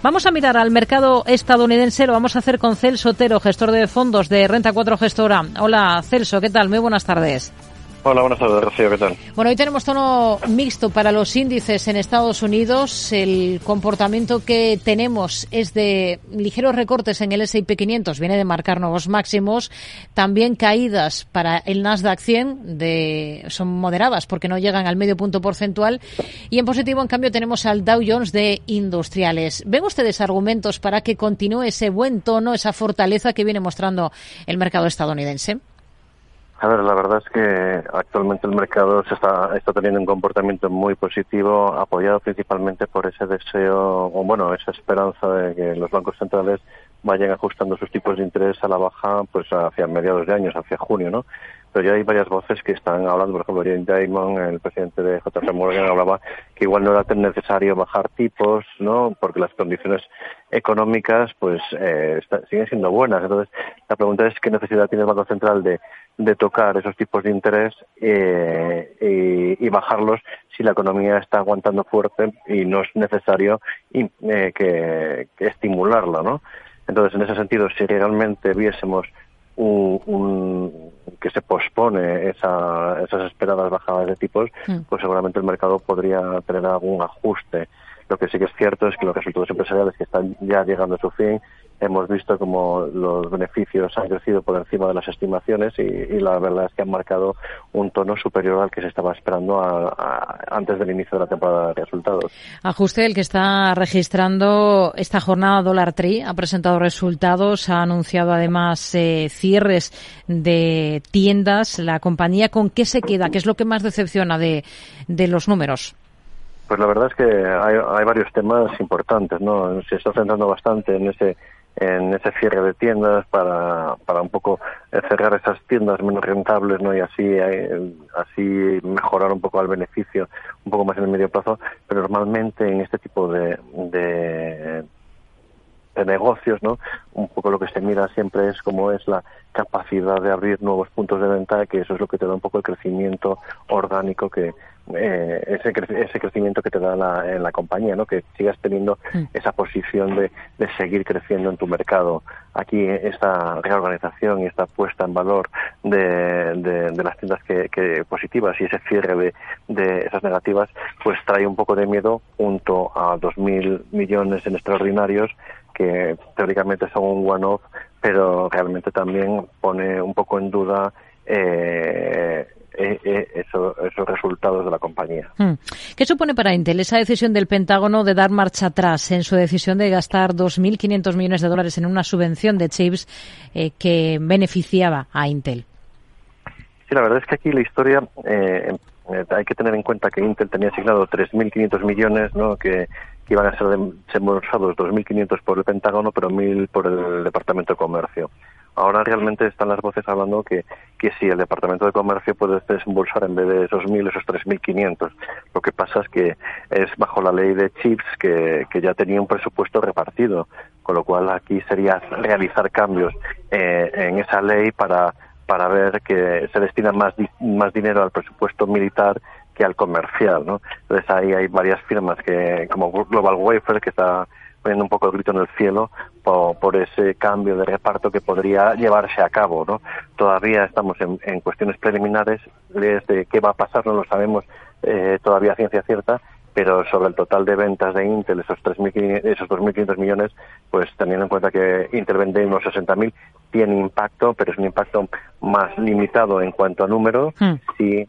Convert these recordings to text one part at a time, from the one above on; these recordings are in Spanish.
Vamos a mirar al mercado estadounidense, lo vamos a hacer con Celso Otero, gestor de fondos de Renta 4 Gestora. Hola Celso, ¿qué tal? Muy buenas tardes. Hola, buenas tardes, Rocío, ¿qué tal? Bueno, hoy tenemos tono mixto para los índices en Estados Unidos. El comportamiento que tenemos es de ligeros recortes en el S&P 500, viene de marcar nuevos máximos. También caídas para el Nasdaq 100 de, son moderadas porque no llegan al medio punto porcentual. Y en positivo, en cambio, tenemos al Dow Jones de industriales. ¿Ven ustedes argumentos para que continúe ese buen tono, esa fortaleza que viene mostrando el mercado estadounidense? A ver, la verdad es que actualmente el mercado se está, está teniendo un comportamiento muy positivo, apoyado principalmente por ese deseo, o bueno, esa esperanza de que los bancos centrales vayan ajustando sus tipos de interés a la baja pues hacia mediados de años, hacia junio, ¿no? Pero ya hay varias voces que están hablando, por ejemplo, Jane Diamond, el presidente de JP Morgan, hablaba que igual no era tan necesario bajar tipos, ¿no? Porque las condiciones económicas pues eh, siguen siendo buenas. Entonces, la pregunta es qué necesidad tiene el Banco Central de de tocar esos tipos de interés eh, y, bajarlos si la economía está aguantando fuerte y no es necesario eh, que, estimularla, ¿no? Entonces, en ese sentido, si realmente viésemos un, que se pospone esa, esas esperadas bajadas de tipos, mm. pues seguramente el mercado podría tener algún ajuste. Lo que sí que es cierto es que los resultados empresariales que están ya llegando a su fin hemos visto como los beneficios han crecido por encima de las estimaciones y, la verdad es que han marcado un tono superior al que se estaba esperando antes del inicio de la temporada de resultados. Ajuste el que está registrando esta jornada Dollar Tree ha presentado resultados, ha anunciado además eh, cierres de tiendas. La compañía, ¿con qué se queda? ¿Qué es lo que más decepciona de, de los números? Pues la verdad es que hay, hay varios temas importantes, ¿no? Se está centrando bastante en ese en ese cierre de tiendas para, para un poco cerrar esas tiendas menos rentables no y así eh, así mejorar un poco el beneficio un poco más en el medio plazo pero normalmente en este tipo de, de de negocios, ¿no? Un poco lo que se mira siempre es cómo es la capacidad de abrir nuevos puntos de venta, que eso es lo que te da un poco el crecimiento orgánico que, eh, ese, ese crecimiento que te da la, en la compañía, ¿no? que sigas teniendo mm. esa posición de, de, seguir creciendo en tu mercado. Aquí esta reorganización y esta puesta en valor de, de, las tiendas que, que, positivas y ese cierre de, de esas negativas, pues trae un poco de miedo junto a 2.000 millones en extraordinarios que teóricamente son un one-off, pero realmente también pone un poco en duda eh, eh, eh, esos resultados de la compañía. Hmm. ¿Qué supone para Intel esa decisión del Pentágono de dar marcha atrás en su decisión de gastar 2.500 millones de dólares en una subvención de chips eh, que beneficiaba a Intel? Sí, la verdad es que aquí la historia hay que tener en cuenta que Intel tenía asignado 3.500 millones, ¿no? Que, que iban a ser desembolsados 2.500 por el Pentágono, pero 1.000 por el Departamento de Comercio. Ahora realmente están las voces hablando que, que sí, el Departamento de Comercio puede desembolsar en vez de esos 1.000, esos 3.500. Lo que pasa es que es bajo la ley de chips que, que ya tenía un presupuesto repartido, con lo cual aquí sería realizar cambios eh, en esa ley para, para ver que se destina más, más dinero al presupuesto militar que al comercial, ¿no? Entonces ahí hay varias firmas que, como Global Wafer, que está poniendo un poco el grito en el cielo por, ese cambio de reparto que podría llevarse a cabo. ¿no? Todavía estamos en, cuestiones preliminares, de qué va a pasar no lo sabemos eh, todavía a ciencia cierta, pero sobre el total de ventas de Intel, esos 3.500, esos 2.500 millones, pues teniendo en cuenta que Intel vende unos 60.000, tiene impacto, pero es un impacto más limitado en cuanto a número, hmm. sí,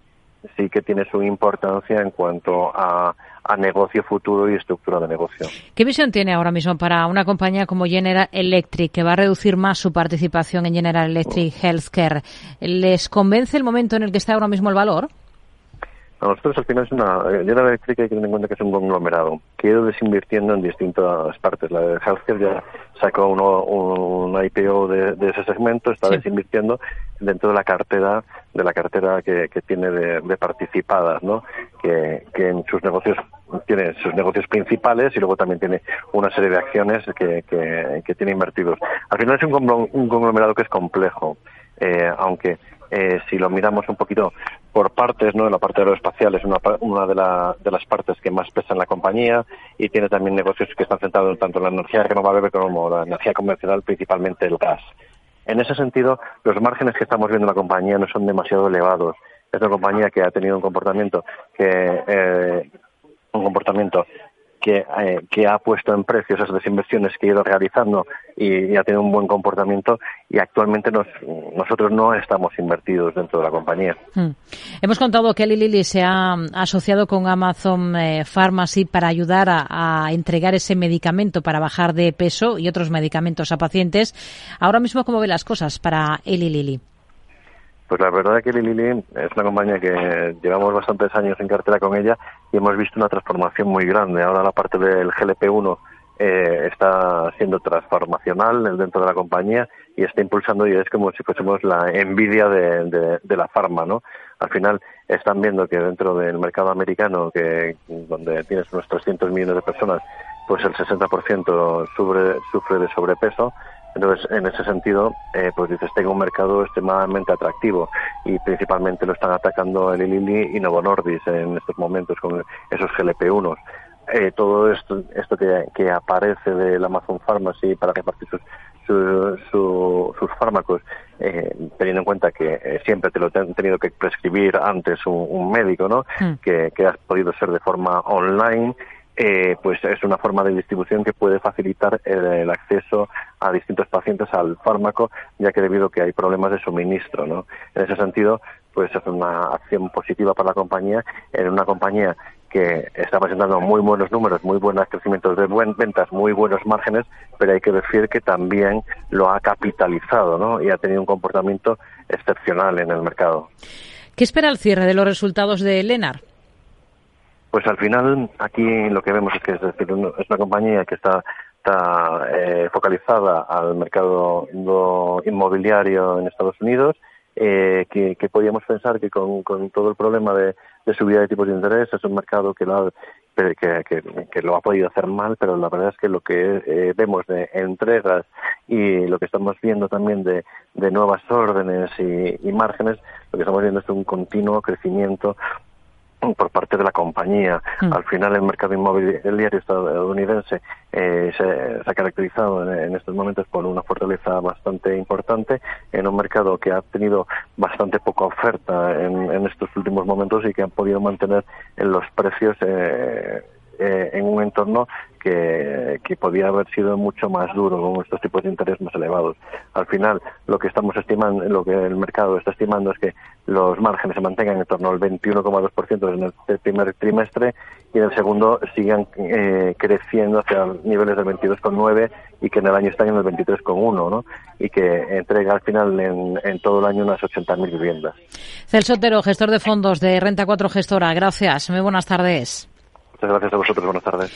sí que tiene su importancia en cuanto a a negocio futuro y estructura de negocio. ¿Qué visión tiene ahora mismo para una compañía como General Electric, que va a reducir más su participación en General Electric Healthcare? ¿Les convence el momento en el que está ahora mismo el valor? A nosotros al final es una... General Electric hay que tener en cuenta que es un conglomerado que ha desinvirtiendo en distintas partes. La de Healthcare ya sacó uno, un IPO de, ese segmento, está desinvirtiendo dentro de la cartera de la cartera que, tiene de, participadas, ¿no? Que, en sus negocios tiene sus negocios principales y luego también tiene una serie de acciones que, que, tiene invertidos. Al final es un, conglomerado que es complejo, eh, aunque eh, si lo miramos un poquito por partes, ¿no? En la parte aeroespacial es una, una de, de las partes que más pesa en la compañía y tiene también negocios que están centrados tanto en la energía renovable como la energía convencional, principalmente el gas. En ese sentido, los márgenes que estamos viendo en la compañía no son demasiado elevados. Es una compañía que ha tenido un comportamiento que eh, un comportamiento que, eh, que, ha puesto en precio esas desinversiones que ha ido realizando y, ha tenido un buen comportamiento y actualmente nos, nosotros no estamos invertidos dentro de la compañía. Hmm. Hemos contado que Eli Lilly se ha asociado con Amazon eh, Pharmacy para ayudar a, entregar ese medicamento para bajar de peso y otros medicamentos a pacientes. Ahora mismo, ¿cómo ve las cosas para Eli Lilly? Pues la verdad es que Lili es una compañía que llevamos bastantes años en cartera con ella y hemos visto una transformación muy grande. Ahora la parte del GLP-1 eh, está siendo transformacional dentro de la compañía y está impulsando y es como si fuésemos la envidia de, la farma, ¿no? Al final están viendo que dentro del mercado americano, que donde tienes unos 300 millones de personas, pues el 60% sufre, sufre de sobrepeso entonces, en ese sentido, eh, pues dices, tengo un mercado extremadamente atractivo y principalmente lo están atacando el Lilly y Novo Nordisk en estos momentos con esos GLP-1. Eh, todo esto, esto que, aparece del Amazon Pharmacy para repartir sus, sus fármacos, eh, teniendo en cuenta que siempre te lo han tenido que prescribir antes un, médico, ¿no? Hmm. Que, que has podido ser de forma online eh, pues es una forma de distribución que puede facilitar el, acceso a distintos pacientes al fármaco, ya que debido a que hay problemas de suministro, ¿no? En ese sentido, pues es una acción positiva para la compañía, en una compañía que está presentando muy buenos números, muy buenos crecimientos de buen, ventas, muy buenos márgenes, pero hay que decir que también lo ha capitalizado, ¿no? Y ha tenido un comportamiento excepcional en el mercado. ¿Qué espera el cierre de los resultados de Lenar? Pues al final aquí lo que vemos es que es, decir, es una compañía que está, eh, focalizada al mercado inmobiliario en Estados Unidos, eh, que, que, podíamos pensar que con, todo el problema de, subida de tipos de interés es un mercado que lo, ha, que, que, lo ha podido hacer mal, pero la verdad es que lo que eh, vemos de entregas y lo que estamos viendo también de, de nuevas órdenes y, y, márgenes, lo que estamos viendo es un continuo crecimiento por parte de la compañía. Mm. Al final el mercado inmobiliario estadounidense eh, se, ha caracterizado en, estos momentos por una fortaleza bastante importante en un mercado que ha tenido bastante poca oferta en, en estos últimos momentos y que han podido mantener en los precios eh, eh, en un entorno que, que podía haber sido mucho más duro con estos tipos de interés más elevados. Al final, lo que estamos estimando, lo que el mercado está estimando es que los márgenes se mantengan en torno al 21,2% en el primer trimestre y en el segundo sigan eh, creciendo hacia niveles del 22,9 y que en el año estén en el 23,1, ¿no? Y que entrega al final en, en todo el año unas 80.000 viviendas. Celso Otero, gestor de fondos de Renta 4 Gestora. Gracias. Muy buenas tardes. Muchas gracias a vosotros. Buenas tardes.